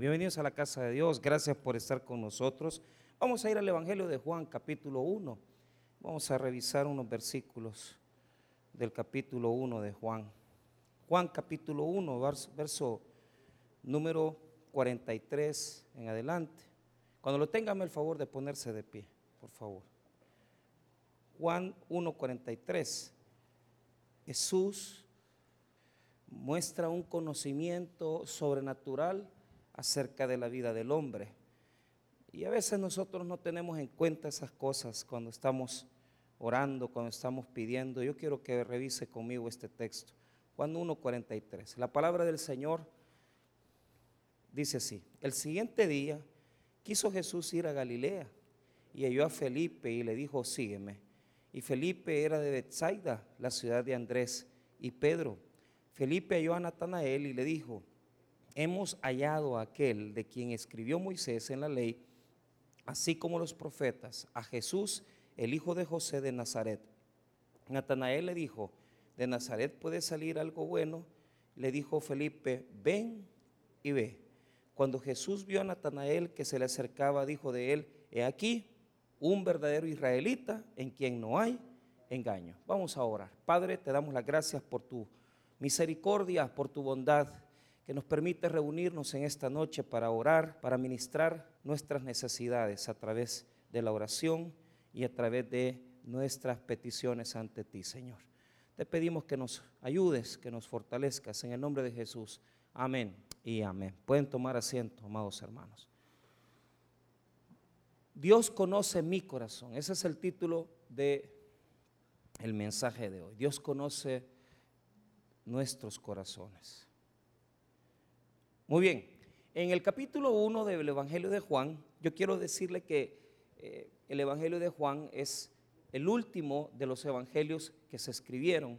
Bienvenidos a la casa de Dios, gracias por estar con nosotros. Vamos a ir al Evangelio de Juan, capítulo 1. Vamos a revisar unos versículos del capítulo 1 de Juan. Juan capítulo 1, verso, número 43 en adelante. Cuando lo tengan, el favor de ponerse de pie, por favor. Juan 1:43. Jesús muestra un conocimiento sobrenatural acerca de la vida del hombre. Y a veces nosotros no tenemos en cuenta esas cosas cuando estamos orando, cuando estamos pidiendo. Yo quiero que revise conmigo este texto. Juan 1.43. La palabra del Señor dice así. El siguiente día quiso Jesús ir a Galilea y halló a Felipe y le dijo, sígueme. Y Felipe era de Bethsaida, la ciudad de Andrés y Pedro. Felipe halló a Natanael y le dijo, hemos hallado a aquel de quien escribió Moisés en la ley, así como los profetas, a Jesús, el hijo de José de Nazaret. Natanael le dijo, de Nazaret puede salir algo bueno. Le dijo Felipe, ven y ve. Cuando Jesús vio a Natanael que se le acercaba, dijo de él, he aquí un verdadero israelita en quien no hay engaño. Vamos a orar. Padre, te damos las gracias por tu misericordia, por tu bondad que nos permite reunirnos en esta noche para orar, para ministrar nuestras necesidades a través de la oración y a través de nuestras peticiones ante ti, Señor. Te pedimos que nos ayudes, que nos fortalezcas en el nombre de Jesús. Amén y amén. Pueden tomar asiento, amados hermanos. Dios conoce mi corazón. Ese es el título de el mensaje de hoy. Dios conoce nuestros corazones. Muy bien, en el capítulo 1 del Evangelio de Juan, yo quiero decirle que eh, el Evangelio de Juan es el último de los evangelios que se escribieron.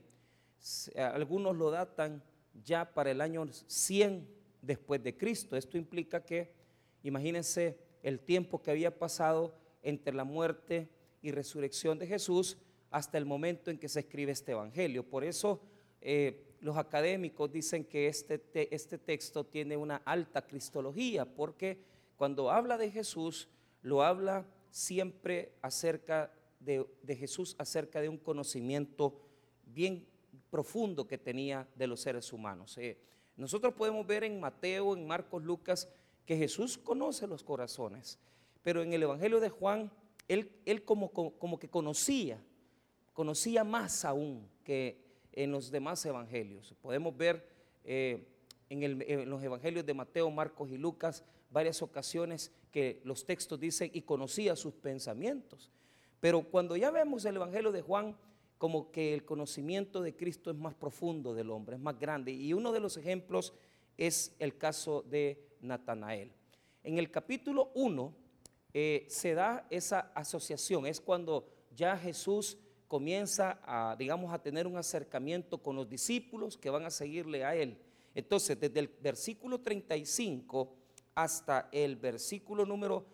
Algunos lo datan ya para el año 100 después de Cristo. Esto implica que, imagínense el tiempo que había pasado entre la muerte y resurrección de Jesús hasta el momento en que se escribe este Evangelio. Por eso eh, los académicos dicen que este, este texto tiene una alta cristología, porque cuando habla de Jesús, lo habla siempre acerca de, Jesús, acerca de un conocimiento bien profundo que tenía de los seres humanos. Eh, nosotros podemos ver en Mateo, en Marcos, Lucas, que Jesús conoce los corazones, pero en el Evangelio de Juan, él, él como, como que conocía, conocía más aún que en los demás evangelios. Podemos ver eh, en, los evangelios de Mateo, Marcos y Lucas varias ocasiones que los textos dicen y conocía sus pensamientos. Pero cuando ya vemos el evangelio de Juan, como que el conocimiento de Cristo es más profundo del hombre, es más grande. Y uno de los ejemplos es el caso de Natanael. En el capítulo 1 eh, se da esa asociación, es cuando ya Jesús comienza a, digamos, a tener un acercamiento con los discípulos que van a seguirle a él. Entonces, desde el versículo 35 hasta el versículo número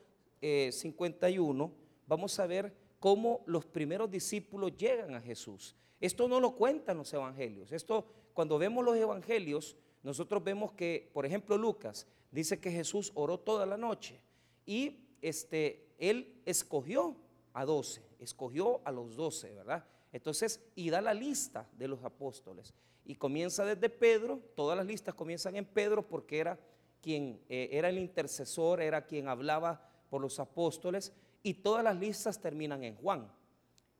51, eh, vamos a ver cómo los primeros discípulos llegan a Jesús. Esto no lo cuentan los evangelios. Esto, cuando vemos los evangelios, nosotros vemos que, por ejemplo, Lucas dice que Jesús oró toda la noche y este, él escogió a doce escogió a los doce, ¿verdad? Entonces, y da la lista de los apóstoles. Y comienza desde Pedro, todas las listas comienzan en Pedro porque era quien eh, era el intercesor, era quien hablaba por los apóstoles, y todas las listas terminan en Juan,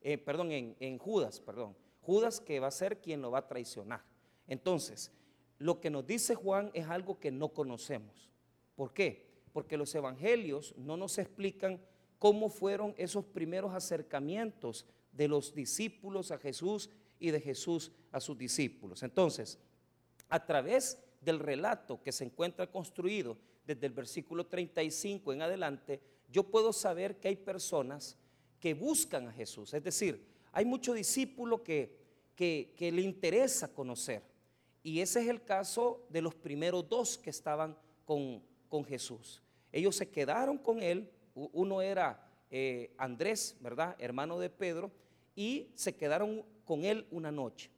eh, perdón, en, en Judas, perdón. Judas que va a ser quien lo va a traicionar. Entonces, lo que nos dice Juan es algo que no conocemos. ¿Por qué? Porque los evangelios no nos explican cómo fueron esos primeros acercamientos de los discípulos a Jesús y de Jesús a sus discípulos. Entonces, a través del relato que se encuentra construido desde el versículo 35 en adelante, yo puedo saber que hay personas que buscan a Jesús. Es decir, hay mucho discípulo que, que, le interesa conocer. Y ese es el caso de los primeros dos que estaban con, con Jesús. Ellos se quedaron con él uno era eh, Andrés, ¿verdad? Hermano de Pedro, y se quedaron con él una noche.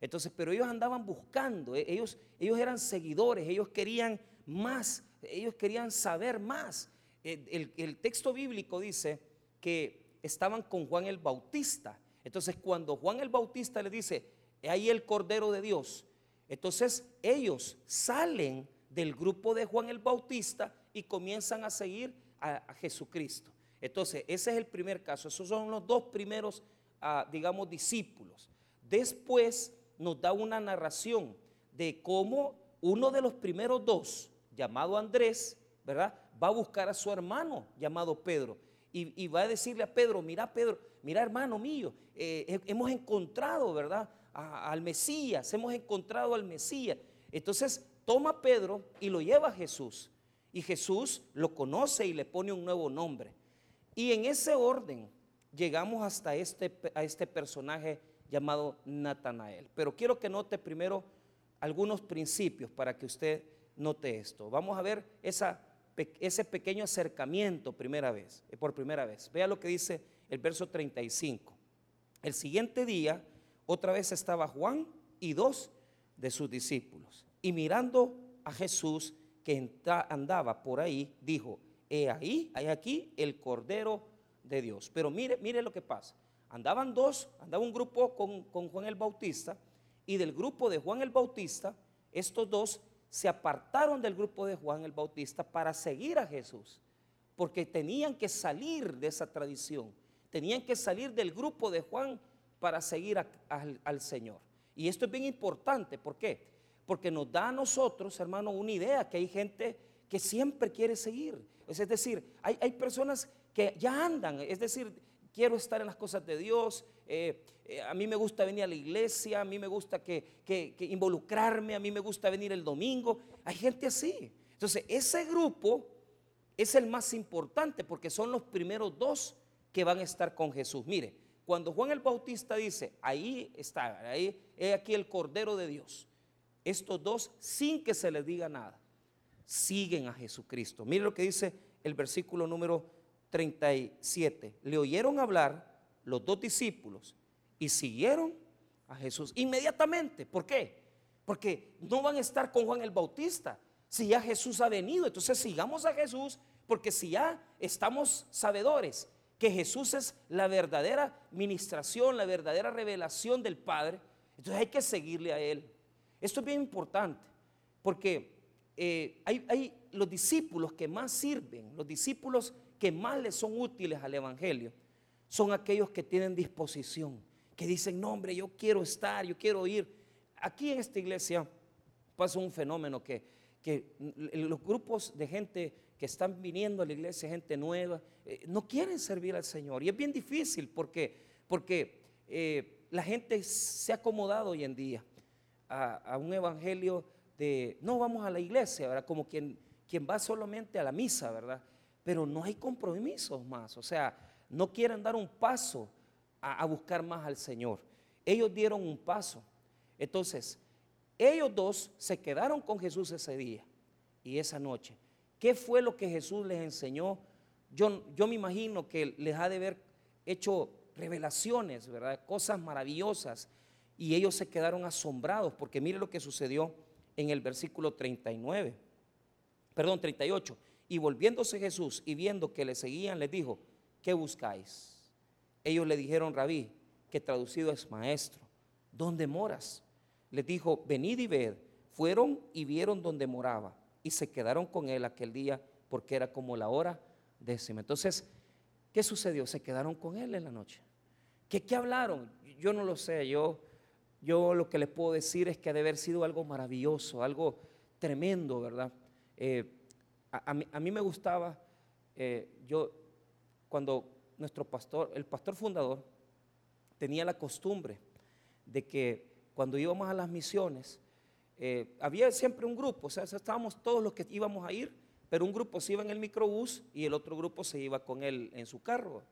Entonces, pero ellos andaban buscando, eh, ellos, ellos eran seguidores, ellos querían más Ellos querían saber más. El, el texto bíblico dice que estaban con Juan el Bautista. Entonces cuando Juan el Bautista le dice, ahí el Cordero de Dios, entonces ellos salen del grupo de Juan el Bautista y comienzan a seguir a, Jesucristo. Entonces, ese es el primer caso. Esos son los dos primeros, ah, digamos, discípulos. Después nos da una narración de cómo uno de los primeros dos, llamado Andrés, ¿verdad? Va a buscar a su hermano llamado Pedro. Y, va a decirle a Pedro, mira Pedro, mira hermano mío, eh, hemos encontrado, ¿verdad? al Mesías, hemos encontrado al Mesías. Entonces toma Pedro y lo lleva a Jesús. Y Jesús lo conoce y le pone un nuevo nombre. Y en ese orden llegamos hasta este, a este personaje llamado Natanael. Pero quiero que note primero algunos principios para que usted note esto. Vamos a ver ese pequeño acercamiento primera vez, eh, por primera vez. Vea lo que dice el verso 35. El siguiente día otra vez estaba Juan y dos de sus discípulos. Y mirando a Jesús que andaba por ahí, dijo, he ahí, hay aquí el Cordero de Dios. Pero mire, mire lo que pasa. Andaban dos, andaba un grupo con, con Juan el Bautista y del grupo de Juan el Bautista, estos dos se apartaron del grupo de Juan el Bautista para seguir a Jesús, porque tenían que salir de esa tradición, tenían que salir del grupo de Juan para seguir al Señor. Y esto es bien importante, ¿por qué? Porque nos da a nosotros, hermano, una idea que hay gente que siempre quiere seguir. Es decir, hay, personas que ya andan, es decir, quiero estar en las cosas de Dios, eh, eh, a mí me gusta venir a la iglesia, a mí me gusta que, involucrarme, a mí me gusta venir el domingo. Hay gente así. Entonces, ese grupo es el más importante porque son los primeros dos que van a estar con Jesús. Mire, cuando Juan el Bautista dice, ahí está, ahí es aquí el Cordero de Dios, estos dos, sin que se les diga nada, siguen a Jesucristo. Mire lo que dice el versículo número 37. Le oyeron hablar los dos discípulos y siguieron a Jesús inmediatamente. ¿Por qué? Porque no van a estar con Juan el Bautista. Si ya Jesús ha venido, entonces sigamos a Jesús, porque si ya estamos sabedores que Jesús es la verdadera ministración, la verdadera revelación del Padre, entonces hay que seguirle a Él. Esto es bien importante, porque eh, hay, los discípulos que más sirven, los discípulos que más les son útiles al Evangelio, son aquellos que tienen disposición, que dicen, no hombre, yo quiero estar, yo quiero ir. Aquí en esta iglesia pasa un fenómeno que, que los grupos de gente que están viniendo a la iglesia, gente nueva, eh, no quieren servir al Señor. Y es bien difícil porque, porque eh, la gente se ha acomodado hoy en día a, un evangelio de, no vamos a la iglesia, ¿verdad? Como quien, quien va solamente a la misa, ¿verdad? Pero no hay compromisos más, o sea, no quieren dar un paso a, a buscar más al Señor. Ellos dieron un paso. Entonces, ellos dos se quedaron con Jesús ese día y esa noche. ¿Qué fue lo que Jesús les enseñó? Yo, yo me imagino que les ha de haber hecho revelaciones, ¿verdad? Cosas maravillosas. Y ellos se quedaron asombrados porque mire lo que sucedió en el versículo 39. Perdón, 38. Y volviéndose Jesús y viendo que le seguían, les dijo, ¿qué buscáis? Ellos le dijeron, rabí, que traducido es maestro, ¿dónde moras? Les dijo, venid y ved. Fueron y vieron donde moraba y se quedaron con él aquel día porque era como la hora décima. Entonces, ¿qué sucedió? Se quedaron con él en la noche. ¿Qué, qué hablaron? Yo no lo sé, yo, yo lo que les puedo decir es que ha de haber sido algo maravilloso, algo tremendo, ¿verdad? Eh, a, mí, me gustaba, eh, yo, cuando nuestro pastor, el pastor fundador, tenía la costumbre de que cuando íbamos a las misiones, eh, había siempre un grupo, o sea, estábamos todos los que íbamos a ir, pero un grupo se iba en el microbús y el otro grupo se iba con él en su carro.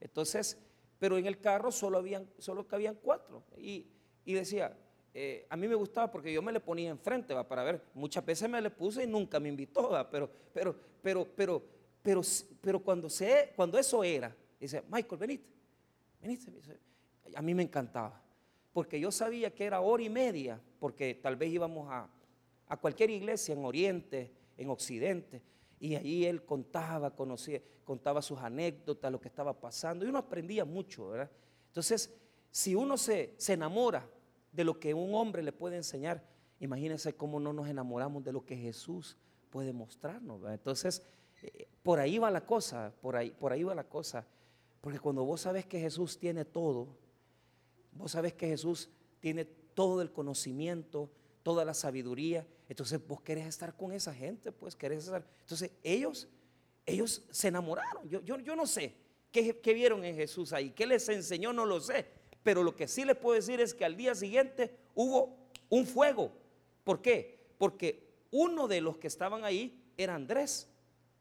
Entonces, pero en el carro solo, habían, solo cabían cuatro. Y, decía, eh, a mí me gustaba porque yo me le ponía enfrente, ¿va? para ver, muchas veces me le puse y nunca me invitó, pero, pero, pero, pero, pero, pero cuando, se, cuando eso era, dice, Michael, venite, venite, a mí me encantaba porque yo sabía que era hora y media, porque tal vez íbamos a, cualquier iglesia en Oriente, en Occidente. Y ahí él contaba, conocía, contaba sus anécdotas, lo que estaba pasando. Y uno aprendía mucho, ¿verdad? Entonces, si uno se, se enamora de lo que un hombre le puede enseñar, imagínense cómo no nos enamoramos de lo que Jesús puede mostrarnos. Entonces, eh, por ahí va la cosa, por ahí, por ahí va la cosa. Porque cuando vos sabes que Jesús tiene todo, vos sabes que Jesús tiene todo el conocimiento, toda la sabiduría, entonces vos querés estar con esa gente, pues querés estar. Entonces ellos, ellos se enamoraron. Yo, yo, yo no sé qué, qué vieron en Jesús ahí, qué les enseñó, no lo sé. Pero lo que sí les puedo decir es que al día siguiente hubo un fuego. ¿Por qué? Porque uno de los que estaban ahí era Andrés.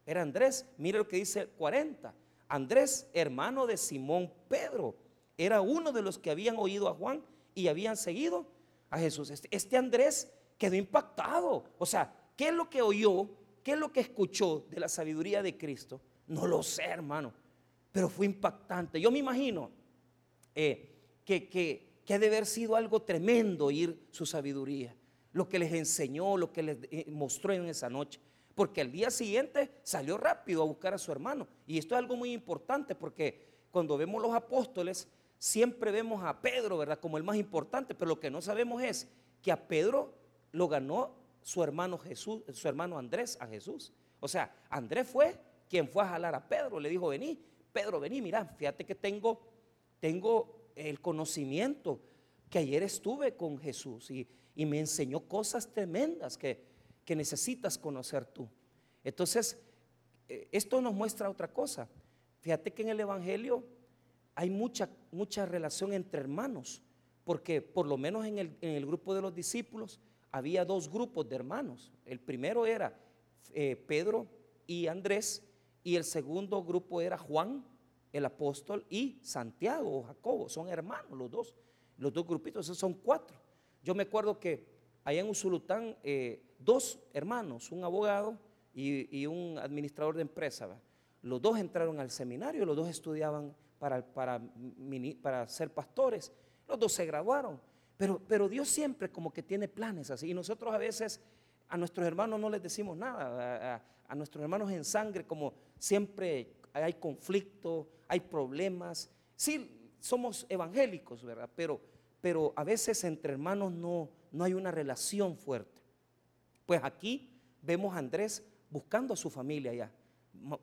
Era Andrés. Mire lo que dice 40. Andrés, hermano de Simón Pedro, era uno de los que habían oído a Juan y habían seguido a Jesús. Este, este, Andrés quedó impactado. O sea, ¿qué es lo que oyó? ¿Qué es lo que escuchó de la sabiduría de Cristo? No lo sé, hermano, pero fue impactante. Yo me imagino eh, que, que, que ha de haber sido algo tremendo oír su sabiduría, lo que les enseñó, lo que les eh, mostró en esa noche porque al día siguiente salió rápido a buscar a su hermano. Y esto es algo muy importante porque cuando vemos los apóstoles, siempre vemos a Pedro, ¿verdad? Como el más importante, pero lo que no sabemos es que a Pedro lo ganó su hermano Jesús, su hermano Andrés a Jesús. O sea, Andrés fue quien fue a jalar a Pedro, le dijo, vení, Pedro, vení, mira, fíjate que tengo, tengo el conocimiento que ayer estuve con Jesús y, y me enseñó cosas tremendas que, que necesitas conocer tú. Entonces, eh, esto nos muestra otra cosa. Fíjate que en el Evangelio hay mucha, mucha relación entre hermanos, porque por lo menos en el, grupo de los discípulos había dos grupos de hermanos. El primero era eh, Pedro y Andrés, y el segundo grupo era Juan, el apóstol, y Santiago o Jacobo. Son hermanos los dos, los dos grupitos, esos son cuatro. Yo me acuerdo que allá en Usulután, eh, dos hermanos, un abogado y, un administrador de empresa, los dos entraron al seminario, los dos estudiaban para, para, para ser pastores, los dos se graduaron. Pero, pero Dios siempre como que tiene planes así. Y nosotros a veces a nuestros hermanos no les decimos nada, a, a nuestros hermanos en sangre como siempre hay conflicto, hay problemas. Sí, somos evangélicos, ¿verdad? Pero, pero a veces entre hermanos no, no hay una relación fuerte. Pues aquí vemos a Andrés buscando a su familia allá.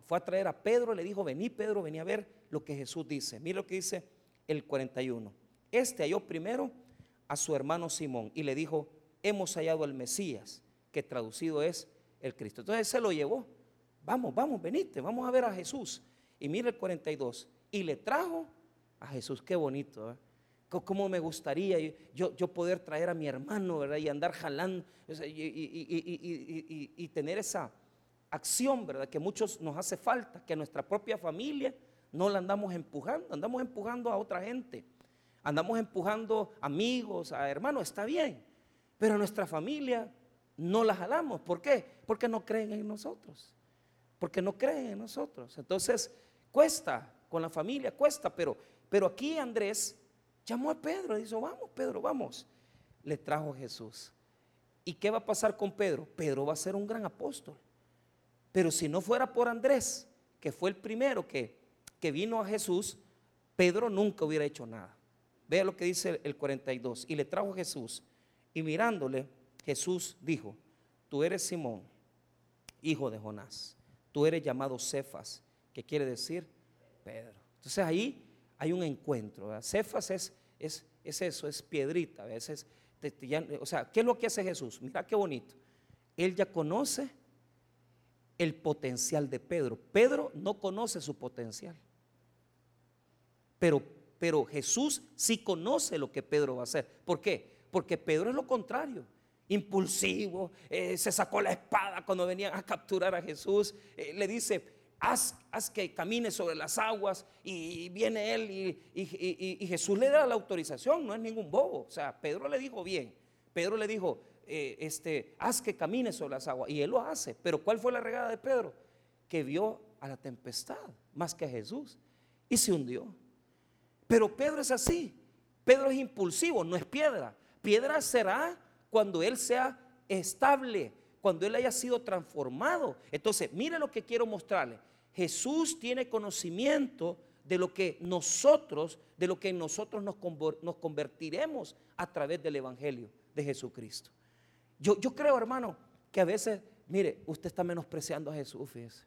Fue a traer a Pedro, le dijo, vení Pedro, vení a ver lo que Jesús dice. Mira lo que dice el 41. Este halló primero a su hermano Simón y le dijo, hemos hallado al Mesías, que traducido es el Cristo. Entonces se lo llevó. Vamos, vamos, venite, vamos a ver a Jesús. Y mira el 42. Y le trajo a Jesús. Qué bonito. ¿eh? cómo me gustaría yo, yo poder traer a mi hermano, ¿verdad? Y andar jalando y, tener esa acción, ¿verdad? Que muchos nos hace falta, que nuestra propia familia no la andamos empujando, andamos empujando a otra gente, andamos empujando amigos, a hermanos, está bien, pero a nuestra familia no la jalamos. ¿Por qué? Porque no creen en nosotros, porque no creen en nosotros. Entonces, cuesta con la familia, cuesta, pero, pero aquí Andrés Llamó a Pedro y dijo, vamos, Pedro, vamos. Le trajo Jesús. ¿Y qué va a pasar con Pedro? Pedro va a ser un gran apóstol. Pero si no fuera por Andrés, que fue el primero que, que vino a Jesús, Pedro nunca hubiera hecho nada. Vea lo que dice el 42. Y le trajo Jesús. Y mirándole, Jesús dijo, tú eres Simón, hijo de Jonás. Tú eres llamado Cefas, que quiere decir Pedro. Entonces ahí hay un encuentro. Cefas es, es, es, eso, es piedrita. A veces, o sea, ¿qué es lo que hace Jesús? Mira qué bonito. Él ya conoce el potencial de Pedro. Pedro no conoce su potencial. Pero, pero Jesús sí conoce lo que Pedro va a hacer. ¿Por qué? Porque Pedro es lo contrario impulsivo, eh, se sacó la espada cuando venían a capturar a Jesús, eh, le dice, haz, que camine sobre las aguas y viene él y, Jesús le da la autorización, no es ningún bobo. O sea, Pedro le dijo bien, Pedro le dijo, eh, este, haz que camine sobre las aguas y él lo hace. Pero ¿cuál fue la regada de Pedro? Que vio a la tempestad más que a Jesús y se hundió. Pero Pedro es así, Pedro es impulsivo, no es piedra. Piedra será cuando él sea estable, cuando él haya sido transformado. Entonces, mire lo que quiero mostrarle. Jesús tiene conocimiento de lo que nosotros, de lo que nosotros nos, convertiremos a través del Evangelio de Jesucristo. Yo, yo creo, hermano, que a veces, mire, usted está menospreciando a Jesús, fíjese.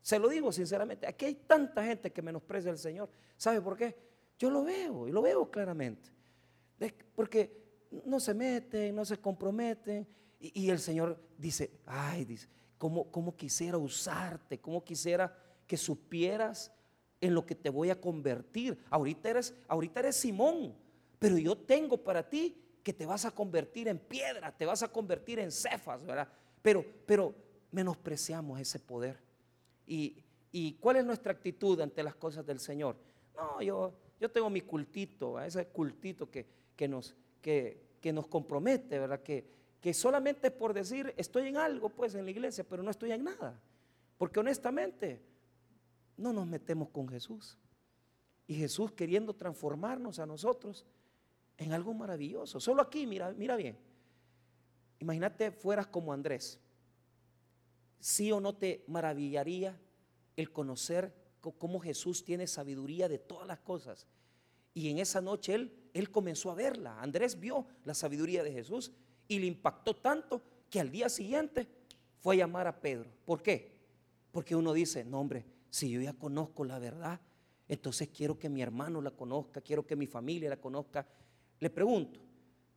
Se lo digo sinceramente, aquí hay tanta gente que menosprecia al Señor. ¿Sabe por qué? Yo lo veo y lo veo claramente. Porque no se meten, no se comprometen. Y, el Señor dice, ay, dice, ¿cómo, ¿cómo quisiera usarte? ¿Cómo quisiera que supieras en lo que te voy a convertir? Ahorita eres, ahorita eres Simón, pero yo tengo para ti que te vas a convertir en piedra, te vas a convertir en cefas, ¿verdad? Pero, pero menospreciamos ese poder. Y, ¿Y cuál es nuestra actitud ante las cosas del Señor? No, yo, yo tengo mi cultito, ese cultito que, que, nos, que, nos compromete, ¿verdad? Que, que solamente por decir estoy en algo, pues en la iglesia, pero no estoy en nada. Porque honestamente no nos metemos con Jesús. Y Jesús queriendo transformarnos a nosotros en algo maravilloso. Solo aquí, mira, mira bien. Imagínate fueras como Andrés. ¿Sí o no te maravillaría el conocer cómo Jesús tiene sabiduría de todas las cosas? Y en esa noche él, él comenzó a verla. Andrés vio la sabiduría de Jesús y le impactó tanto que al día siguiente fue a llamar a Pedro. ¿Por qué? Porque uno dice, no hombre, si yo ya conozco la verdad, entonces quiero que mi hermano la conozca, quiero que mi familia la conozca. Le pregunto,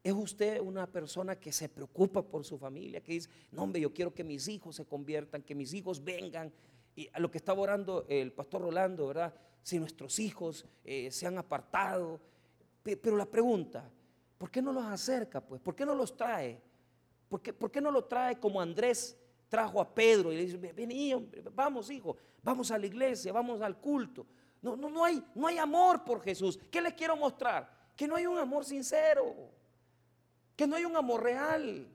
¿es usted una persona que se preocupa por su familia? Que dice, no hombre, yo quiero que mis hijos se conviertan, que mis hijos vengan. Y a lo que estaba orando el pastor Rolando, ¿verdad? Si nuestros hijos eh, se han apartado. Pero la pregunta, ¿por qué no los acerca? Pues, ¿por qué no los trae? ¿Por qué, por qué no lo trae como Andrés trajo a Pedro y le dice, vení, vamos hijo, vamos a la iglesia, vamos al culto? No, no, no, hay, no hay amor por Jesús. ¿Qué les quiero mostrar? Que no hay un amor sincero, que no hay un amor real.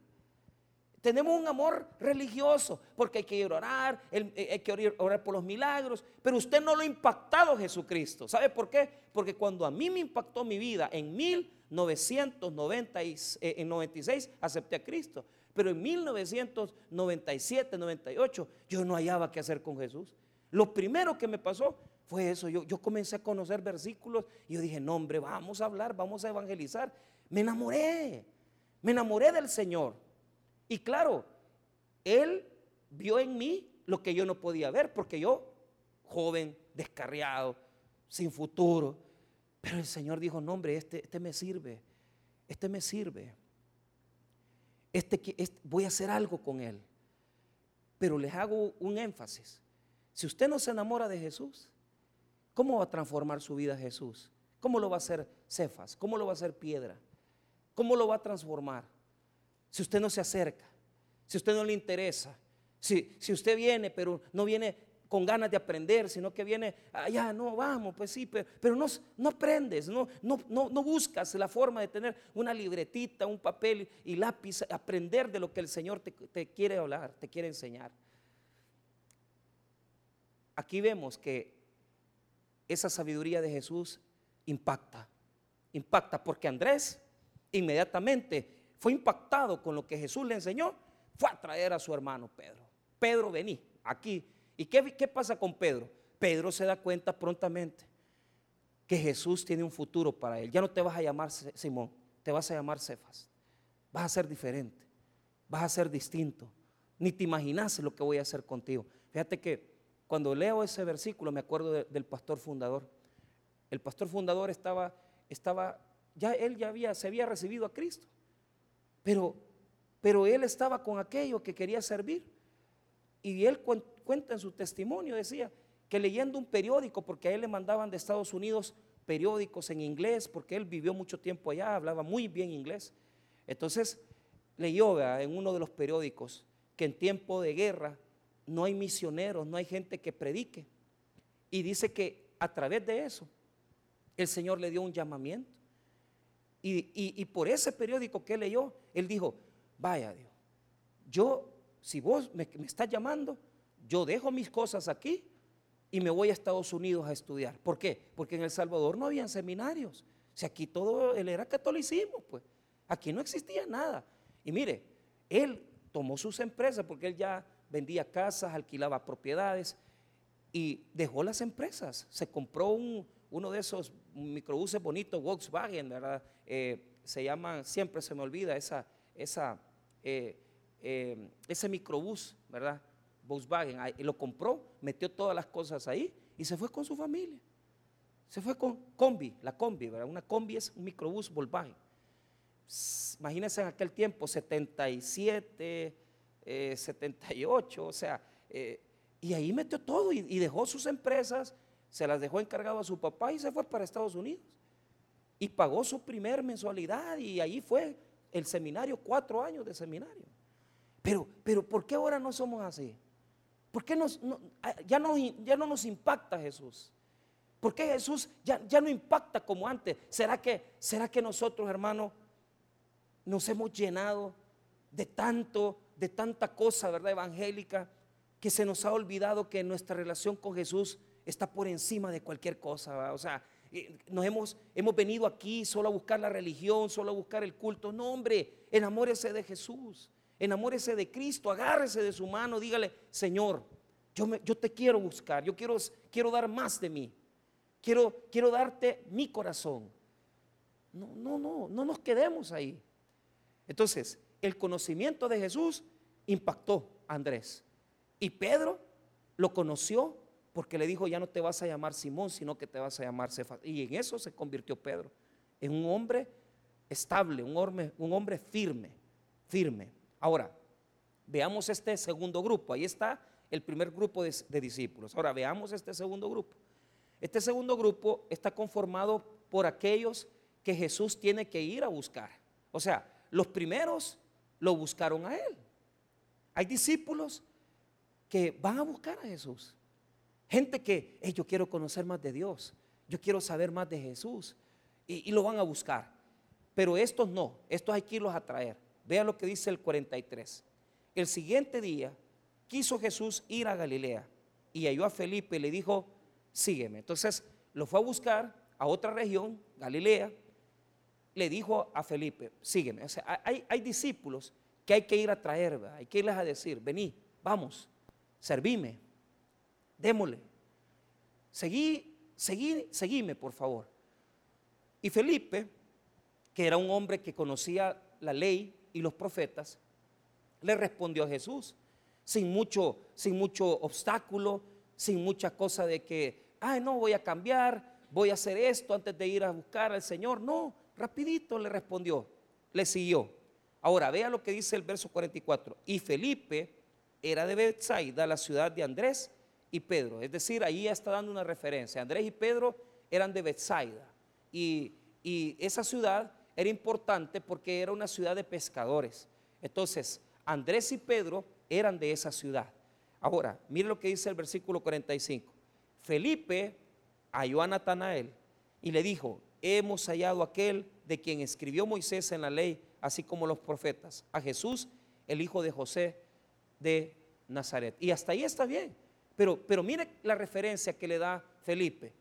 Tenemos un amor religioso porque hay que orar, eh, hay que orar por los milagros, pero usted no lo ha impactado Jesucristo. ¿Sabe por qué? Porque cuando a mí me impactó mi vida en 1996 eh, acepté a Cristo, pero en 1997, 98 yo no hallaba qué hacer con Jesús. Lo primero que me pasó fue eso. Yo, comencé a conocer versículos y yo dije, no hombre, vamos a hablar, vamos a evangelizar. Me enamoré, me enamoré del Señor. Y claro, Él vio en mí lo que yo no podía ver, porque yo, joven, descarriado, sin futuro, pero el Señor dijo, no hombre, este, este me sirve, este me sirve. Este, este, voy a hacer algo con Él. Pero les hago un énfasis. Si usted no se enamora de Jesús, ¿cómo va a transformar su vida Jesús? ¿Cómo lo va a hacer Cefas? ¿Cómo lo va a hacer piedra? ¿Cómo lo va a transformar? Si usted no se acerca, si usted no le interesa, si, si usted viene, pero no viene con ganas de aprender, sino que viene, allá, no, vamos, pues sí, pero, no, no, aprendes, no, no, no, no buscas la forma de tener una libretita, un papel y lápiz, aprender de lo que el Señor te, te quiere hablar, te quiere enseñar. Aquí vemos que esa sabiduría de Jesús impacta, impacta porque Andrés inmediatamente fue impactado con lo que Jesús le enseñó, fue a traer a su hermano Pedro. Pedro, vení aquí. ¿Y qué, pasa con Pedro? Pedro se da cuenta prontamente que Jesús tiene un futuro para él. Ya no te vas a llamar Simón, te vas a llamar Cefas. Vas a ser diferente, vas a ser distinto. Ni te imaginas lo que voy a hacer contigo. Fíjate que cuando leo ese versículo me acuerdo del pastor fundador. El pastor fundador estaba, estaba, ya él ya había, se había recibido a Cristo. Pero, pero él estaba con aquello que quería servir. Y él cuenta en su testimonio, decía, que leyendo un periódico, porque a él le mandaban de Estados Unidos periódicos en inglés, porque él vivió mucho tiempo allá, hablaba muy bien inglés. Entonces leyó en uno de los periódicos que en tiempo de guerra no hay misioneros, no hay gente que predique. Y dice que a través de eso el Señor le dio un llamamiento. Y, por ese periódico que leyó, él dijo, vaya Dios, yo, si vos me, estás llamando, yo dejo mis cosas aquí y me voy a Estados Unidos a estudiar. ¿Por qué? Porque en El Salvador no habían seminarios. Si aquí todo, él era catolicismo, pues. Aquí no existía nada. Y mire, él tomó sus empresas, porque él ya vendía casas, alquilaba propiedades y dejó las empresas. Se compró un, uno de esos microbuses bonitos, Volkswagen, ¿verdad? Eh, se llama, siempre se me olvida esa, esa, eh, eh, ese microbús, ¿verdad? Volkswagen, y lo compró, metió todas las cosas ahí y se fue con su familia. Se fue con combi, la combi, ¿verdad? Una combi es un microbús Volkswagen. Imagínense en aquel tiempo, 77, 78, eh, o sea, y ahí metió todo y, dejó sus empresas, se las dejó encargado a su papá y se fue para Estados Unidos. Y pagó su primer mensualidad y ahí fue el seminario, cuatro años de seminario. Pero, pero ¿por qué ahora no somos así? ¿Por qué nos, ah, ya, no, ya no nos impacta Jesús? ¿Por qué Jesús ya, ya no impacta como antes? ¿Será que, ¿Será que nosotros, hermanos, nos hemos llenado de tanto, de tanta cosa, ¿verdad? Evangélica, que se nos ha olvidado que nuestra relación con Jesús está por encima de cualquier cosa, O sea, eh, nos hemos, hemos venido aquí solo a buscar la religión, solo a buscar el culto. No, hombre, enamórese de Jesús, enamórese de Cristo, agárrese de su mano, dígale, Señor, yo, me, yo te quiero buscar, yo quiero, quiero dar más de mí, quiero, quiero darte mi corazón. No, no, no, no nos quedemos ahí. Entonces, el conocimiento de Jesús impactó a Andrés. Y Pedro lo conoció porque le dijo, ya no te vas a llamar Simón, sino que te vas a llamar Cefas. Y en eso se convirtió Pedro, en un hombre estable, un hombre, un hombre firme, firme. Ahora, veamos este segundo grupo. Ahí está el primer grupo de, de discípulos. Ahora, veamos este segundo grupo. Este segundo grupo está conformado por aquellos que Jesús tiene que ir a buscar. O sea, los primeros lo buscaron a Él. Hay discípulos que van a buscar a Jesús. Gente que, yo quiero conocer más de Dios, yo quiero saber más de Jesús. Y, lo van a buscar. Pero estos no, estos hay que irlos a traer. Vean lo que dice el 43. El siguiente día quiso Jesús ir a Galilea y halló a Felipe y le dijo, sígueme. Entonces lo fue a buscar a otra región, Galilea, le dijo a Felipe, sígueme. Hay discípulos que hay que ir a traer, hay que irles a decir, vení, vamos, servime, démosle. Seguí, seguí, seguime, por favor. Y Felipe, que era un hombre que conocía la ley y los profetas, le respondió a Jesús, sin mucho, sin mucho obstáculo, sin mucha cosa de que, ay, no, voy a cambiar, voy a hacer esto antes de ir a buscar al Señor. No, Rapidito le respondió, le siguió. Ahora, vea lo que dice el verso 44. Y Felipe era de Bethsaida, la ciudad de Andrés y Pedro. Es decir, ahí está dando una referencia. Andrés y Pedro eran de Bethsaida. Y, y esa ciudad era importante porque era una ciudad de pescadores. Entonces, Andrés y Pedro eran de esa ciudad. Ahora, mire lo que dice el versículo 45. Felipe halló a Natanael y le dijo, hemos hallado aquel de quien escribió Moisés en la ley, así como los profetas, a Jesús, el hijo de José de Nazaret. Y hasta ahí está bien. Pero, pero mire la referencia que le da Felipe.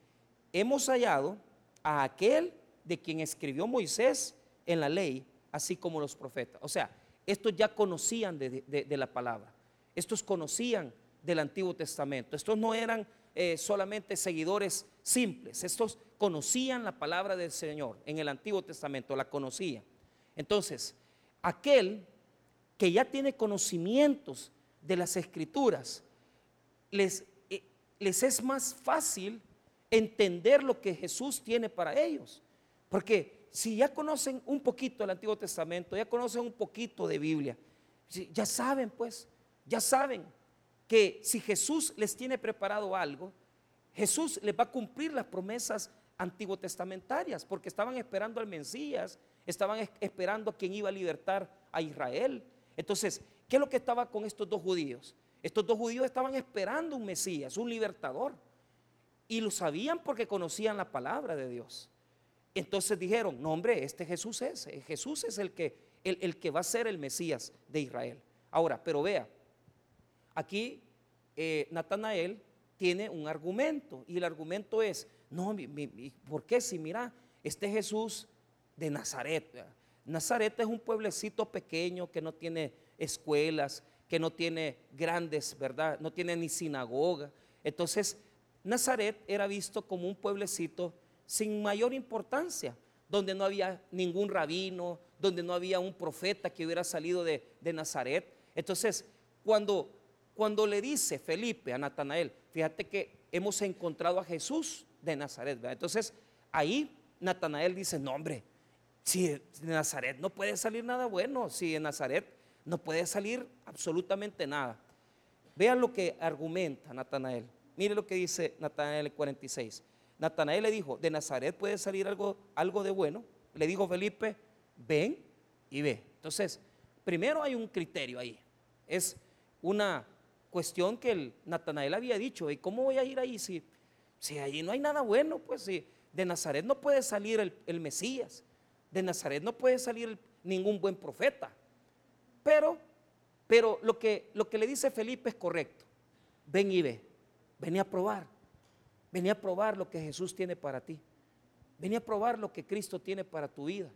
Hemos hallado a aquel de quien escribió Moisés en la ley, así como los profetas. O sea, estos ya conocían de, la palabra. Estos conocían del Antiguo Testamento. Estos no eran eh, solamente seguidores simples. Estos conocían la palabra del Señor en el Antiguo Testamento, la conocían. Entonces, aquel que ya tiene conocimientos de las escrituras, les, eh, les es más fácil entender lo que Jesús tiene para ellos. Porque si ya conocen un poquito del Antiguo Testamento, ya conocen un poquito de Biblia, ya saben pues, ya saben que si Jesús les tiene preparado algo, Jesús les va a cumplir las promesas antiguo testamentarias, porque estaban esperando al Mesías, estaban esperando a quien iba a libertar a Israel. Entonces, ¿qué es lo que estaba con estos dos judíos? Estos dos judíos estaban esperando un Mesías, un libertador. Y lo sabían porque conocían la palabra de Dios. Entonces dijeron, no hombre, este Jesús es, Jesús es el que, el, el que va a ser el Mesías de Israel. Ahora, pero vea, Aquí eh, Natanael tiene un argumento y el argumento es, no, ¿por qué si mira, este Jesús de Nazaret? Nazaret es un pueblecito pequeño que no tiene escuelas, que no tiene grandes, ¿verdad? No tiene ni sinagoga. Entonces, Nazaret era visto como un pueblecito sin mayor importancia, donde no había ningún rabino, donde no había un profeta que hubiera salido de, Nazaret. Entonces, cuando, cuando le dice Felipe a Natanael, fíjate que hemos encontrado a Jesús de Nazaret, entonces ahí Natanael dice, no hombre, si de Nazaret no puede salir nada bueno, si de Nazaret no puede salir absolutamente nada. Vean lo que argumenta Natanael. Mire lo que dice Natanael 46. Natanael le dijo, de Nazaret puede salir algo, algo de bueno. Le dijo Felipe, ven y ve. Entonces, primero hay un criterio ahí. Es una cuestión que el Natanael había dicho, ¿y cómo voy a ir ahí si, si allí no hay nada bueno? Pues si de Nazaret no puede salir el, Mesías, de Nazaret no puede salir ningún buen profeta. Pero, pero lo que, lo que le dice Felipe es correcto. Ven y ve. Venía a probar. Venía a probar lo que Jesús tiene para ti. Venía a probar lo que Cristo tiene para tu vida.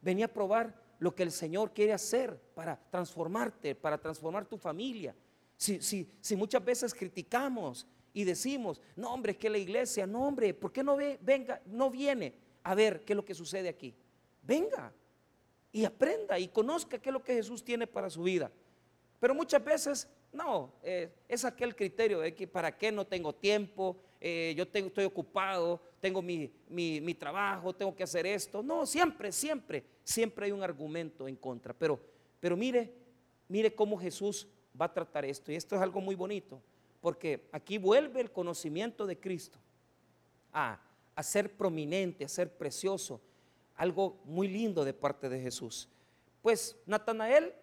Venía a probar lo que el Señor quiere hacer para transformarte, para transformar tu familia. Si, si, si muchas veces criticamos y decimos, no hombre, es que la iglesia, no hombre, ¿por qué no ve, venga, no viene a ver qué es lo que sucede aquí? Venga y aprenda y conozca qué es lo que Jesús tiene para su vida. Pero muchas veces no, eh, es aquel criterio de que para qué no tengo tiempo, eh, yo estoy ocupado, tengo mi, mi, trabajo, tengo que hacer esto. No, siempre, siempre, siempre hay un argumento en contra. Pero, pero mire, mire cómo Jesús va a tratar esto. Y esto es algo muy bonito, porque aquí vuelve el conocimiento de Cristo a, a ser prominente, a ser precioso, algo muy lindo de parte de Jesús. Pues Natanael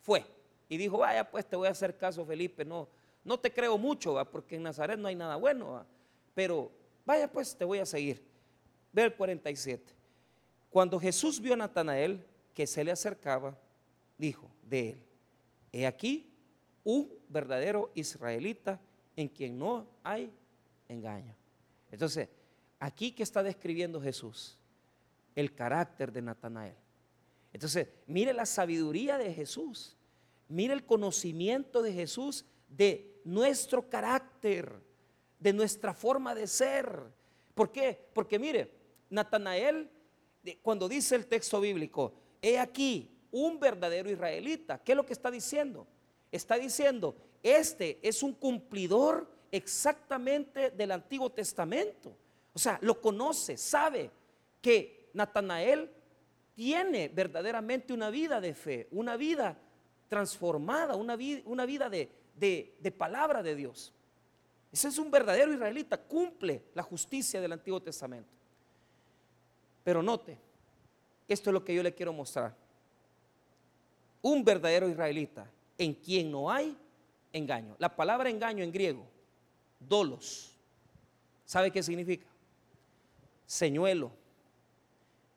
fue y dijo, vaya, pues te voy a hacer caso, Felipe, no, no te creo mucho, ¿va? porque en Nazaret no hay nada bueno, pero vaya, pues te voy a seguir. Ve el 47. Cuando Jesús vio a Natanael que se le acercaba, dijo de él, he aquí un verdadero israelita en quien no hay engaño. Entonces, aquí que está describiendo Jesús, el carácter de Natanael. Entonces, mire la sabiduría de Jesús. Mire el conocimiento de Jesús de nuestro carácter, de nuestra forma de ser. ¿Por qué? Porque mire, Natanael, cuando dice el texto bíblico, he aquí un verdadero israelita, ¿qué es lo que está diciendo? Está diciendo, este es un cumplidor exactamente del Antiguo Testamento. O sea, lo conoce, sabe que Natanael tiene verdaderamente una vida de fe, una vida transformada, una, vida, una vida de, de palabra de Dios. Ese es un verdadero israelita, cumple la justicia del Antiguo Testamento. Pero note, esto es lo que yo le quiero mostrar. Un verdadero israelita en quien no hay engaño. La palabra engaño en griego, dolos, ¿sabe qué significa? Señuelo.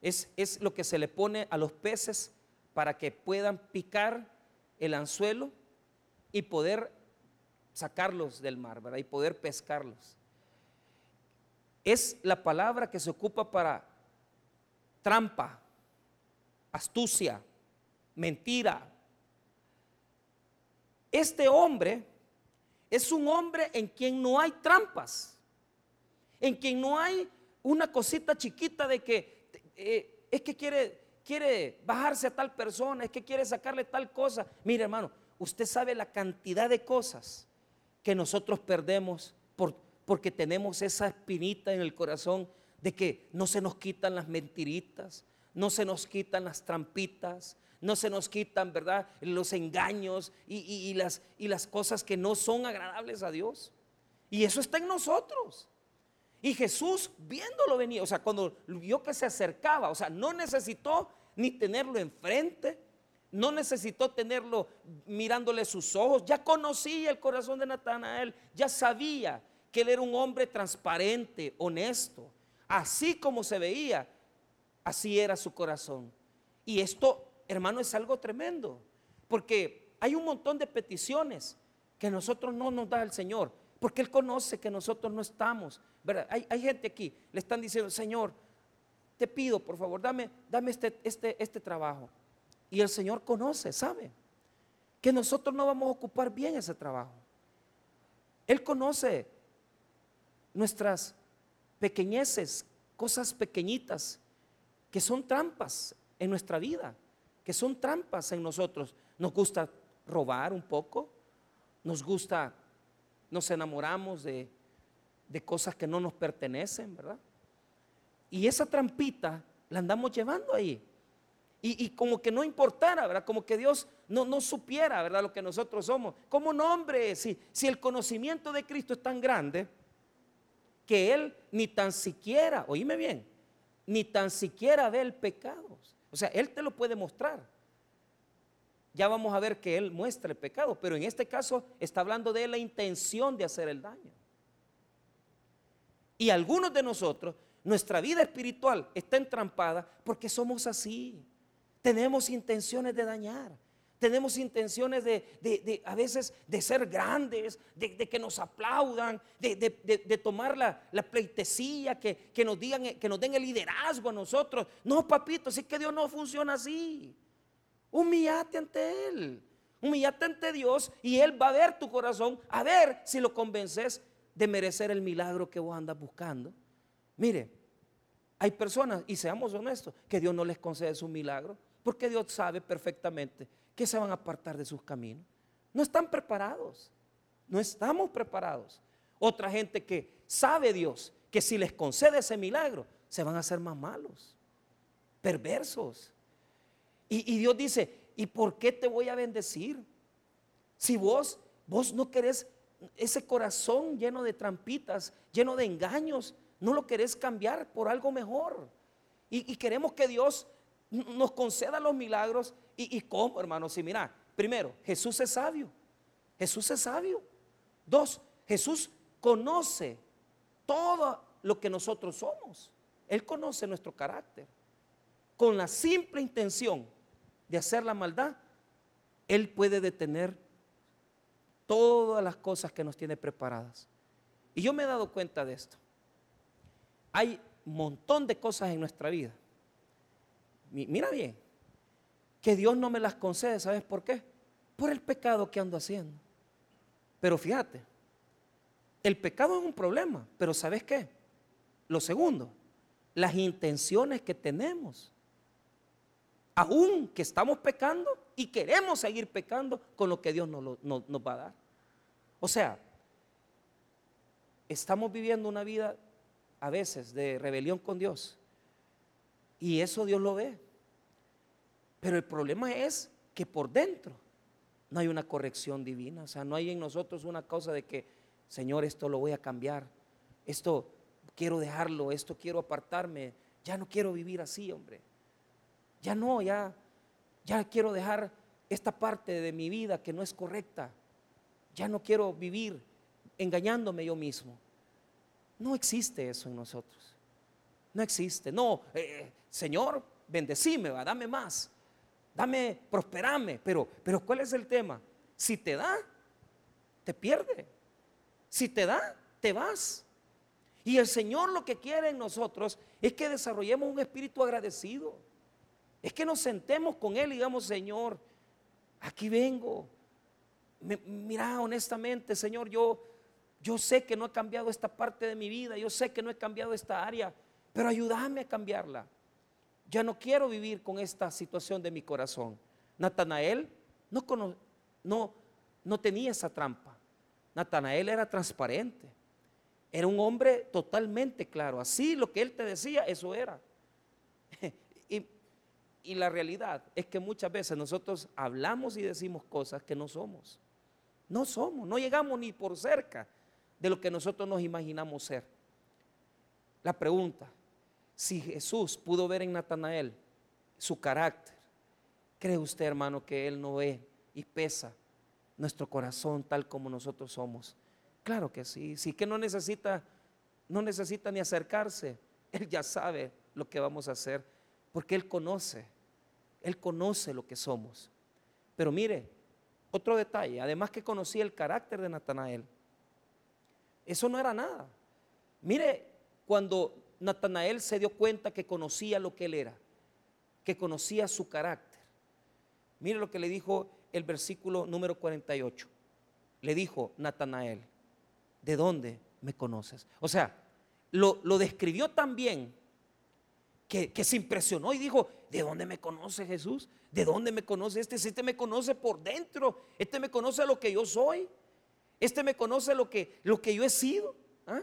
Es, es lo que se le pone a los peces para que puedan picar el anzuelo y poder sacarlos del mar, ¿verdad? Y poder pescarlos. Es la palabra que se ocupa para trampa, astucia, mentira. Este hombre es un hombre en quien no hay trampas, en quien no hay una cosita chiquita de que eh, es que quiere quiere bajarse a tal persona, es que quiere sacarle tal cosa. Mire hermano, usted sabe la cantidad de cosas que nosotros perdemos por, porque tenemos esa espinita en el corazón de que no se nos quitan las mentiritas, no se nos quitan las trampitas, no se nos quitan, ¿verdad? Los engaños y, las, y las cosas que no son agradables a Dios. Y eso está en nosotros. Y Jesús viéndolo venía, o sea, cuando vio que se acercaba, o sea, no necesitó ni tenerlo enfrente, no necesitó tenerlo mirándole sus ojos, ya conocía el corazón de Natanael, ya sabía que él era un hombre transparente, honesto, así como se veía, así era su corazón. Y esto, hermano, es algo tremendo, porque hay un montón de peticiones que nosotros no nos da el Señor. Porque Él conoce que nosotros no estamos. Hay, hay, gente aquí, le están diciendo, Señor, te pido, por favor, dame, dame este, este, este trabajo. Y el Señor conoce, sabe. que nosotros no vamos a ocupar bien ese trabajo. Él conoce nuestras pequeñeces, cosas pequeñitas, que son trampas en nuestra vida, que son trampas en nosotros. Nos gusta robar un poco, nos gusta, nos enamoramos de, de cosas que no nos pertenecen, ¿verdad? Y esa trampita la andamos llevando ahí. Y, como que no importara, ¿verdad? Como que Dios no, no supiera, ¿verdad? Lo que nosotros somos. Como nombre, si, si el conocimiento de Cristo es tan grande, que Él ni tan siquiera, oíme bien, ni tan siquiera ve el pecado. O sea, Él te lo puede mostrar. Ya vamos a ver que Él muestra el pecado, pero en este caso está hablando de la intención de hacer el daño. Y algunos de nosotros, nuestra vida espiritual está entrampada porque somos así. Tenemos intenciones de dañar. Tenemos intenciones de, a veces de ser grandes, de, que nos aplaudan, de, tomar la, pleitesía, que, nos digan, que nos den el liderazgo a nosotros. No, papito, así que Dios no funciona así. Humillate ante Él. Humillate ante Dios y Él va a ver tu corazón, a ver si lo convences de merecer el milagro que vos andas buscando. Mire, hay personas, y seamos honestos, que Dios no les concede su milagro porque Dios sabe perfectamente que se van a apartar de sus caminos. No están preparados. No estamos preparados. Otra gente que sabe Dios que si les concede ese milagro, se van a hacer más malos, perversos. Y, Dios dice, ¿y por qué te voy a bendecir? Si vos, vos no querés ese corazón lleno de trampitas, lleno de engaños, no lo querés cambiar por algo mejor. Y, y queremos que Dios nos conceda los milagros. ¿Y, cómo, hermanos? Si mira, primero, Jesús es sabio. Jesús es sabio. Dos, Jesús conoce todo lo que nosotros somos. Él conoce nuestro carácter. Con la simple intención de hacer la maldad, Él puede detener todas las cosas que nos tiene preparadas. Y yo me he dado cuenta de esto. Hay un montón de cosas en nuestra vida mira bien, que Dios no me las concede, ¿sabes por qué? Por el pecado que ando haciendo. Pero fíjate, el pecado es un problema, pero ¿sabes qué? Lo segundo, las intenciones que tenemos. Aún que estamos pecando y queremos seguir pecando con lo que Dios nos, nos va a dar. O sea, estamos viviendo una vida a veces de rebelión con Dios. Y eso Dios lo ve. Pero el problema es que por dentro no hay una corrección divina. O sea, no hay en nosotros una cosa de que, Señor, esto lo voy a cambiar. Esto quiero dejarlo, esto quiero apartarme. Ya no quiero vivir así, hombre. Ya no, ya, ya quiero dejar esta parte de mi vida que no es correcta. Ya no quiero vivir engañándome yo mismo. No existe eso en nosotros. No existe. No, eh, Señor, bendecime, dame más dame, prosperame. Pero, pero ¿cuál es el tema? Si te da, te pierde. Si te da, te vas. Y el Señor lo que quiere en nosotros es que desarrollemos un espíritu agradecido. Es que nos sentemos con Él y digamos, Señor, aquí vengo. mira, honestamente, Señor, yo, yo sé que no he cambiado esta parte de mi vida, yo sé que no he cambiado esta área, pero ayúdame a cambiarla. Ya no quiero vivir con esta situación de mi corazón. Natanael no, no, no tenía esa trampa. Natanael era transparente. Era un hombre totalmente claro. Así lo que él te decía, eso era. y, y la realidad es que muchas veces nosotros hablamos y decimos cosas que no somos. No somos, no llegamos ni por cerca de lo que nosotros nos imaginamos ser. La pregunta, si Jesús pudo ver en Natanael su carácter, ¿cree usted, hermano, que Él no ve y pesa nuestro corazón tal como nosotros somos? Claro que sí, sí que no necesita, no necesita ni acercarse. Él ya sabe lo que vamos a hacer, porque Él conoce, Él conoce lo que somos. Pero mire, otro detalle, además que conocía el carácter de Natanael, eso no era nada. Mire, cuando Natanael se dio cuenta que conocía lo que él era, que conocía su carácter. Mire lo que le dijo el versículo número 48. Le dijo Natanael, ¿de dónde me conoces? O sea, lo, lo describió tan bien que, se impresionó y dijo, ¿de dónde me conoce Jesús? ¿De dónde me conoce este? Este me conoce por dentro, este me conoce lo que yo soy, este me conoce lo que, lo que yo he sido. ¿ah?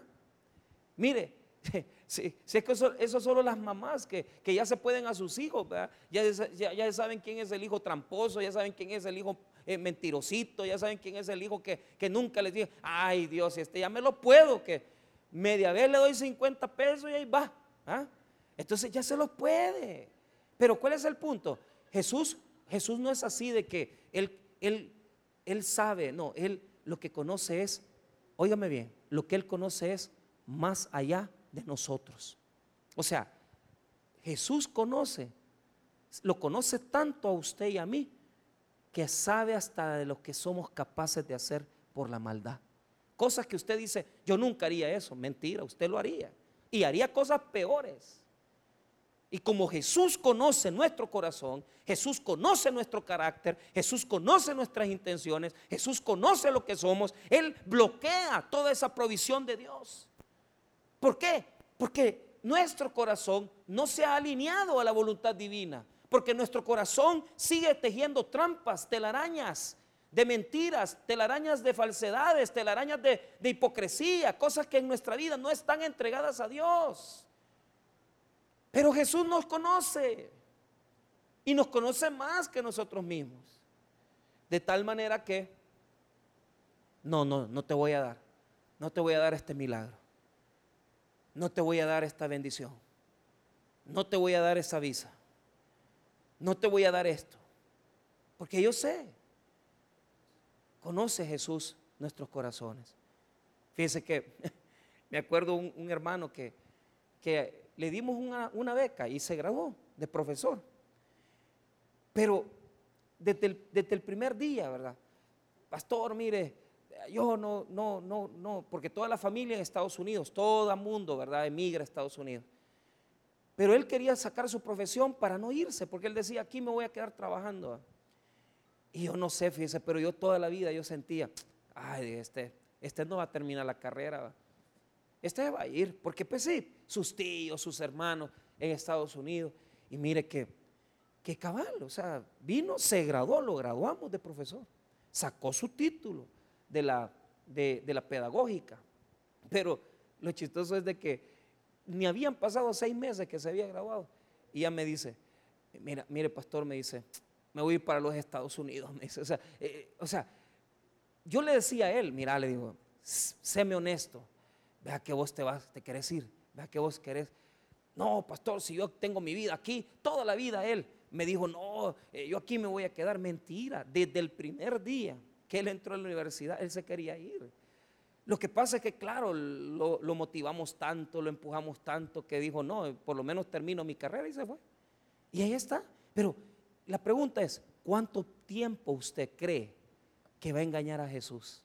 Mire, si, es que eso, eso, solo las mamás que, que, ya se pueden a sus hijos, ya, ya, ya, saben quién es el hijo tramposo, ya saben quién es el hijo eh, mentirosito, ya saben quién es el hijo que, que nunca les dice, ay Dios, este ya me lo puedo, que media vez le doy 50 pesos y ahí va. ¿ah? Entonces ya se lo puede. Pero ¿cuál es el punto? Jesús, Jesús no es así de que él, él, él sabe, no, él lo que conoce es, óigame bien, lo que él conoce es más allá de nosotros. O sea, Jesús conoce, lo conoce tanto a usted y a mí, que sabe hasta de lo que somos capaces de hacer por la maldad. Cosas que usted dice, yo nunca haría eso, mentira, usted lo haría. Y haría cosas peores. Y como Jesús conoce nuestro corazón, Jesús conoce nuestro carácter, Jesús conoce nuestras intenciones, Jesús conoce lo que somos, Él bloquea toda esa provisión de Dios. ¿Por qué? Porque nuestro corazón no se ha alineado a la voluntad divina, porque nuestro corazón sigue tejiendo trampas, telarañas de mentiras, telarañas de falsedades, telarañas de, de hipocresía, cosas que en nuestra vida no están entregadas a Dios. Pero Jesús nos conoce y nos conoce más que nosotros mismos. De tal manera que, no, no, no te voy a dar, no te voy a dar este milagro, no te voy a dar esta bendición, no te voy a dar esa visa, no te voy a dar esto, porque yo sé, conoce Jesús nuestros corazones. Fíjense que me acuerdo un, un hermano que, que le dimos una, beca y se graduó de profesor. Pero desde el, primer día, ¿verdad? Pastor, mire, yo no, no, no, no, porque toda la familia en Estados Unidos, todo el mundo, ¿verdad? Emigra a Estados Unidos. Pero él quería sacar su profesión para no irse, porque él decía, aquí me voy a quedar trabajando. Y yo no sé, fíjese, pero yo toda la vida yo sentía, ay, este, este no va a terminar la carrera. Este va a ir, porque pues sí, sus tíos, sus hermanos en Estados Unidos. Y mire que, que cabal, o sea, vino, se graduó, lo graduamos de profesor. Sacó su título de la, de, la pedagógica. Pero lo chistoso es de que ni habían pasado seis meses que se había graduado. Y ella me dice, mira, mire pastor, me dice, me voy para los Estados Unidos. Me dice, o sea, eh, o sea, yo le decía a él, mira, le digo, séme honesto, vea que vos te vas, te querés ir, vea que vos querés. No, pastor, si yo tengo mi vida aquí, toda la vida él me dijo, no, eh, yo aquí me voy a quedar. Mentira, desde el primer día que él entró a la universidad, él se quería ir. Lo que pasa es que, claro, lo, lo, motivamos tanto, lo empujamos tanto, que dijo, no, por lo menos termino mi carrera y se fue. Y ahí está. Pero la pregunta es, ¿cuánto tiempo usted cree que va a engañar a Jesús?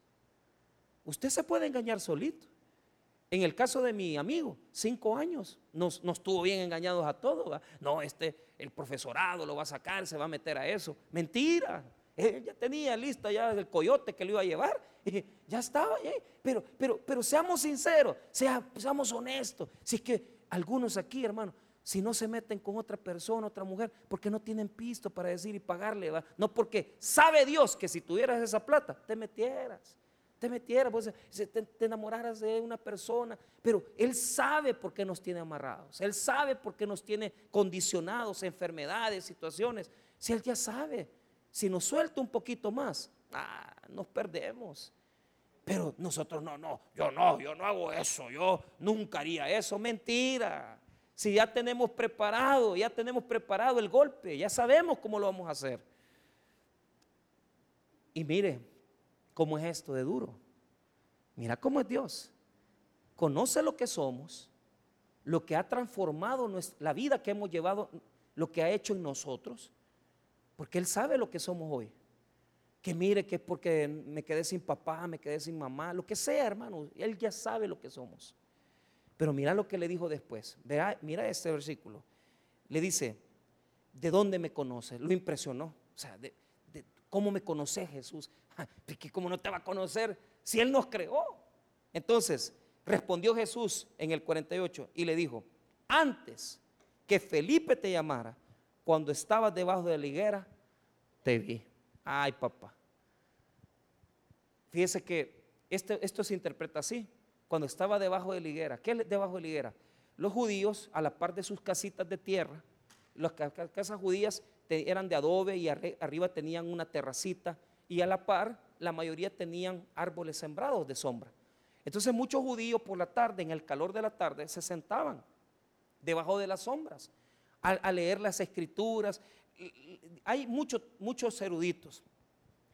Usted se puede engañar solito. En el caso de mi amigo, cinco años, nos, nos tuvo bien engañados a todos. No, este, el profesorado lo va a sacar, se va a meter a eso. Mentira. Él ya tenía lista ya el coyote que lo iba a llevar. Y ya estaba. Pero, pero, pero seamos sinceros, seamos honestos. Si es que algunos aquí, hermano, si no se meten con otra persona, otra mujer, porque no tienen pisto para decir y pagarle, no porque sabe Dios que si tuvieras esa plata, te metieras te metieras, pues, te, te, enamoraras de una persona, pero Él sabe por qué nos tiene amarrados, Él sabe por qué nos tiene condicionados, enfermedades, situaciones. Si Él ya sabe, si nos suelta un poquito más, ah, nos perdemos. Pero nosotros no, no, yo no, yo no hago eso, yo nunca haría eso, mentira. Si ya tenemos preparado, ya tenemos preparado el golpe, ya sabemos cómo lo vamos a hacer. Y mire, ¿Cómo es esto de duro? Mira cómo es Dios. Conoce lo que somos, lo que ha transformado la vida que hemos llevado, lo que ha hecho en nosotros, porque Él sabe lo que somos hoy. Que mire que es porque me quedé sin papá, me quedé sin mamá, lo que sea, hermano, Él ya sabe lo que somos. Pero mira lo que le dijo después. mira este versículo. Le dice, ¿de dónde me conoce? Lo impresionó. O sea, de, ¿cómo me conoce Jesús? Porque ¿cómo no te va a conocer si Él nos creó? Entonces, respondió Jesús en el 48 y le dijo, antes que Felipe te llamara, cuando estabas debajo de la higuera, te vi. Ay, papá. Fíjese que esto, esto se interpreta así. Cuando estaba debajo de la higuera, ¿qué es debajo de la higuera? Los judíos, a la par de sus casitas de tierra, las casas judías eran de adobe y arriba tenían una terracita y a la par la mayoría tenían árboles sembrados de sombra. Entonces muchos judíos por la tarde, en el calor de la tarde, se sentaban debajo de las sombras a, leer las escrituras. Hay muchos, muchos eruditos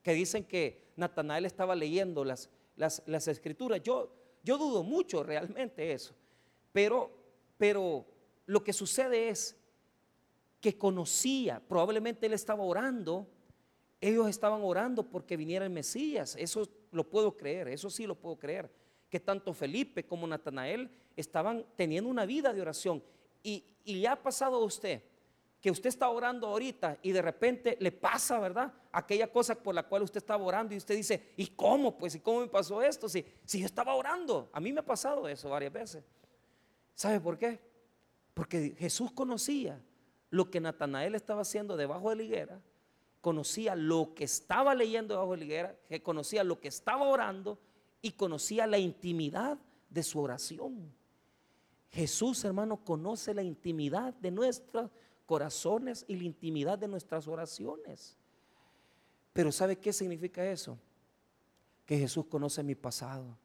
que dicen que Natanael estaba leyendo las, las, escrituras. Yo, yo dudo mucho realmente eso. Pero, pero lo que sucede es que conocía, probablemente él estaba orando, ellos estaban orando porque viniera el Mesías, eso lo puedo creer, eso sí lo puedo creer, que tanto Felipe como Natanael estaban teniendo una vida de oración. Y, y ya ha pasado a usted que usted está orando ahorita y de repente le pasa, ¿verdad? Aquella cosa por la cual usted estaba orando y usted dice, ¿y cómo? Pues, ¿y cómo me pasó esto? Si yo estaba orando, a mí me ha pasado eso varias veces. ¿Sabe por qué? Porque Jesús conocía lo que Natanael estaba haciendo debajo de la higuera, conocía lo que estaba leyendo debajo de la higuera, conocía lo que estaba orando y conocía la intimidad de su oración. Jesús, hermano, conoce la intimidad de nuestros corazones y la intimidad de nuestras oraciones. Pero ¿sabe qué significa eso? Que Jesús conoce mi pasado.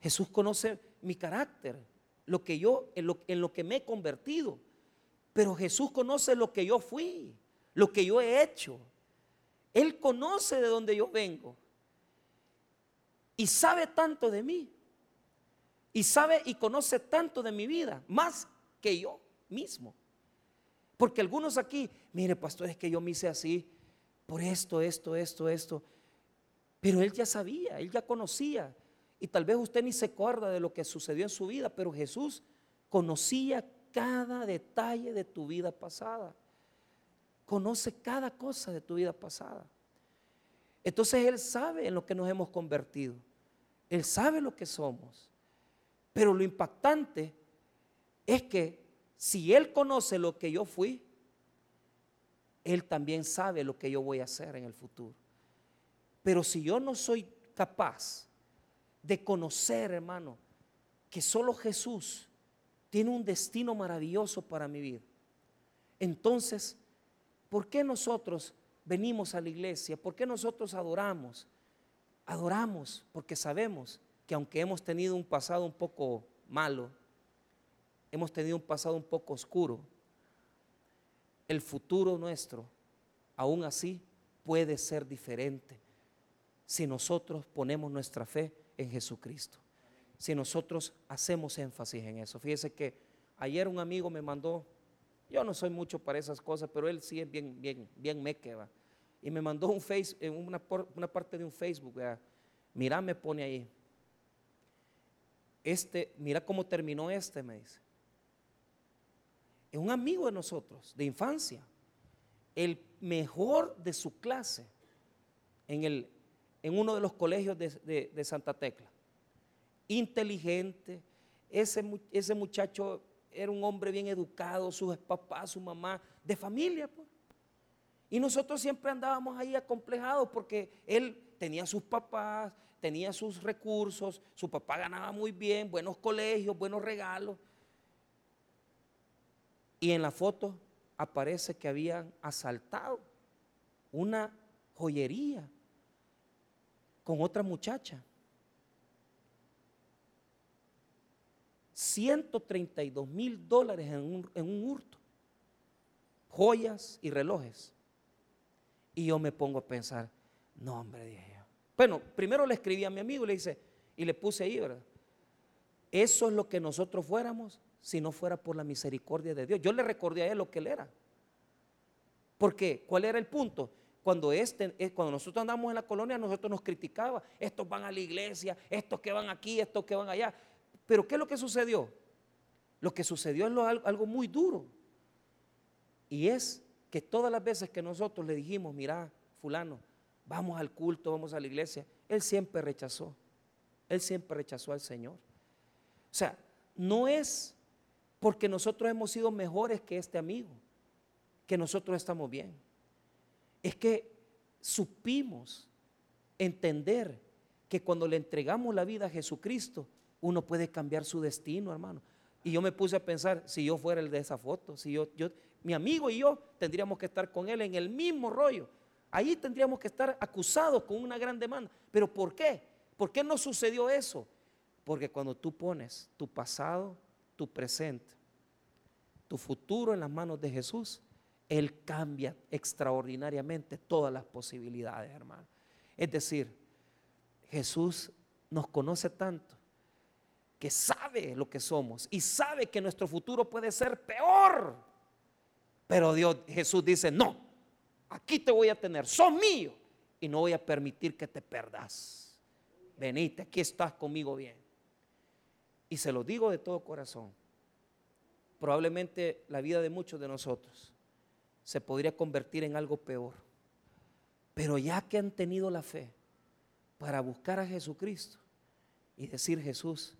Jesús conoce mi carácter, lo que yo en lo, en lo que me he convertido. Pero Jesús conoce lo que yo fui, lo que yo he hecho. Él conoce de dónde yo vengo. Y sabe tanto de mí. Y sabe y conoce tanto de mi vida, más que yo mismo. Porque algunos aquí, mire pastor, es que yo me hice así, por esto, esto, esto, esto. Pero él ya sabía, él ya conocía. Y tal vez usted ni se acuerda de lo que sucedió en su vida, pero Jesús conocía cada detalle de tu vida pasada. Conoce cada cosa de tu vida pasada. Entonces Él sabe en lo que nos hemos convertido. Él sabe lo que somos. Pero lo impactante es que si Él conoce lo que yo fui, Él también sabe lo que yo voy a hacer en el futuro. Pero si yo no soy capaz de conocer, hermano, que solo Jesús tiene un destino maravilloso para mi vida. Entonces, ¿por qué nosotros venimos a la iglesia? ¿Por qué nosotros adoramos? Adoramos porque sabemos que aunque hemos tenido un pasado un poco malo, hemos tenido un pasado un poco oscuro, el futuro nuestro, aún así, puede ser diferente si nosotros ponemos nuestra fe en Jesucristo si nosotros hacemos énfasis en eso. Fíjese que ayer un amigo me mandó, yo no soy mucho para esas cosas, pero él sí es bien, bien, bien va. Y me mandó un face, una, una parte de un Facebook, mira, me pone ahí. Este, mira cómo terminó este, me dice. Es un amigo de nosotros, de infancia. El mejor de su clase en, el, en uno de los colegios de Santa Tecla inteligente. Ese, ese muchacho era un hombre bien educado, sus papás, su mamá, de familia. Pues. Y nosotros siempre andábamos ahí acomplejados porque él tenía sus papás, tenía sus recursos, su papá ganaba muy bien, buenos colegios, buenos regalos. Y en la foto aparece que habían asaltado una joyería con otra muchacha. 132 mil dólares en un, en un hurto, joyas y relojes. Y yo me pongo a pensar, no hombre, dije yo. Bueno, primero le escribí a mi amigo y le dice, y le puse ahí, ¿verdad? Eso es lo que nosotros fuéramos si no fuera por la misericordia de Dios. Yo le recordé a él lo que él era. Porque, ¿cuál era el punto? Cuando, este, eh, cuando nosotros andamos en la colonia, nosotros nos criticaba. Estos van a la iglesia, estos que van aquí, estos que van allá. Pero ¿qué es lo que sucedió? Lo que sucedió es algo muy duro. Y es que todas las veces que nosotros le dijimos, mira, fulano, vamos al culto, vamos a la iglesia. Él siempre rechazó. Él siempre rechazó al Señor. O sea, no es porque nosotros hemos sido mejores que este amigo, que nosotros estamos bien. Es que supimos entender que cuando le entregamos la vida a Jesucristo, uno puede cambiar su destino, hermano. Y yo me puse a pensar, si yo fuera el de esa foto, si yo, yo, mi amigo y yo tendríamos que estar con él en el mismo rollo. Ahí tendríamos que estar acusados con una gran demanda. ¿Pero por qué? ¿Por qué no sucedió eso? Porque cuando tú pones tu pasado, tu presente, tu futuro en las manos de Jesús, Él cambia extraordinariamente todas las posibilidades, hermano. Es decir, Jesús nos conoce tanto que sabe lo que somos y sabe que nuestro futuro puede ser peor. Pero Dios, Jesús dice, no, aquí te voy a tener, son mío y no voy a permitir que te perdas. Venite, aquí estás conmigo bien. Y se lo digo de todo corazón. Probablemente la vida de muchos de nosotros se podría convertir en algo peor. Pero ya que han tenido la fe para buscar a Jesucristo y decir, Jesús,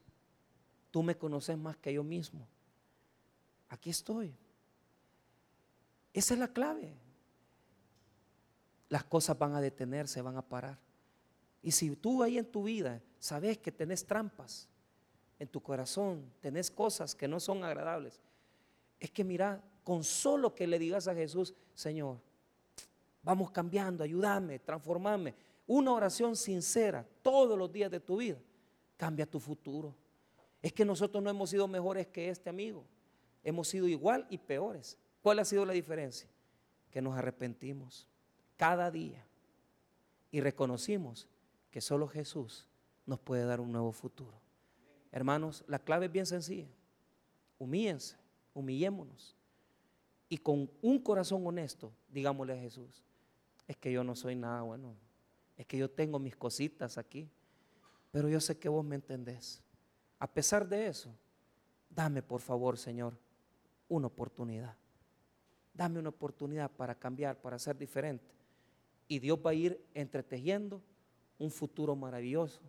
Tú me conoces más que yo mismo. Aquí estoy. Esa es la clave. Las cosas van a detenerse, van a parar. Y si tú ahí en tu vida sabes que tenés trampas en tu corazón, tenés cosas que no son agradables, es que mira, con solo que le digas a Jesús, Señor, vamos cambiando, ayúdame, transformame, una oración sincera todos los días de tu vida, cambia tu futuro. Es que nosotros no hemos sido mejores que este amigo. Hemos sido igual y peores. ¿Cuál ha sido la diferencia? Que nos arrepentimos cada día y reconocimos que solo Jesús nos puede dar un nuevo futuro. Hermanos, la clave es bien sencilla. Humíllense, humillémonos. Y con un corazón honesto, digámosle a Jesús, es que yo no soy nada bueno. Es que yo tengo mis cositas aquí. Pero yo sé que vos me entendés. A pesar de eso, dame por favor, Señor, una oportunidad. Dame una oportunidad para cambiar, para ser diferente. Y Dios va a ir entretejiendo un futuro maravilloso,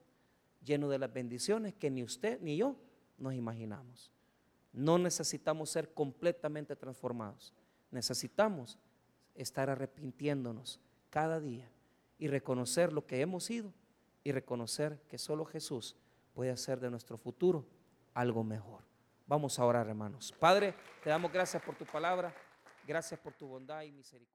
lleno de las bendiciones que ni usted ni yo nos imaginamos. No necesitamos ser completamente transformados. Necesitamos estar arrepintiéndonos cada día y reconocer lo que hemos sido y reconocer que solo Jesús puede hacer de nuestro futuro algo mejor. Vamos a orar, hermanos. Padre, te damos gracias por tu palabra, gracias por tu bondad y misericordia.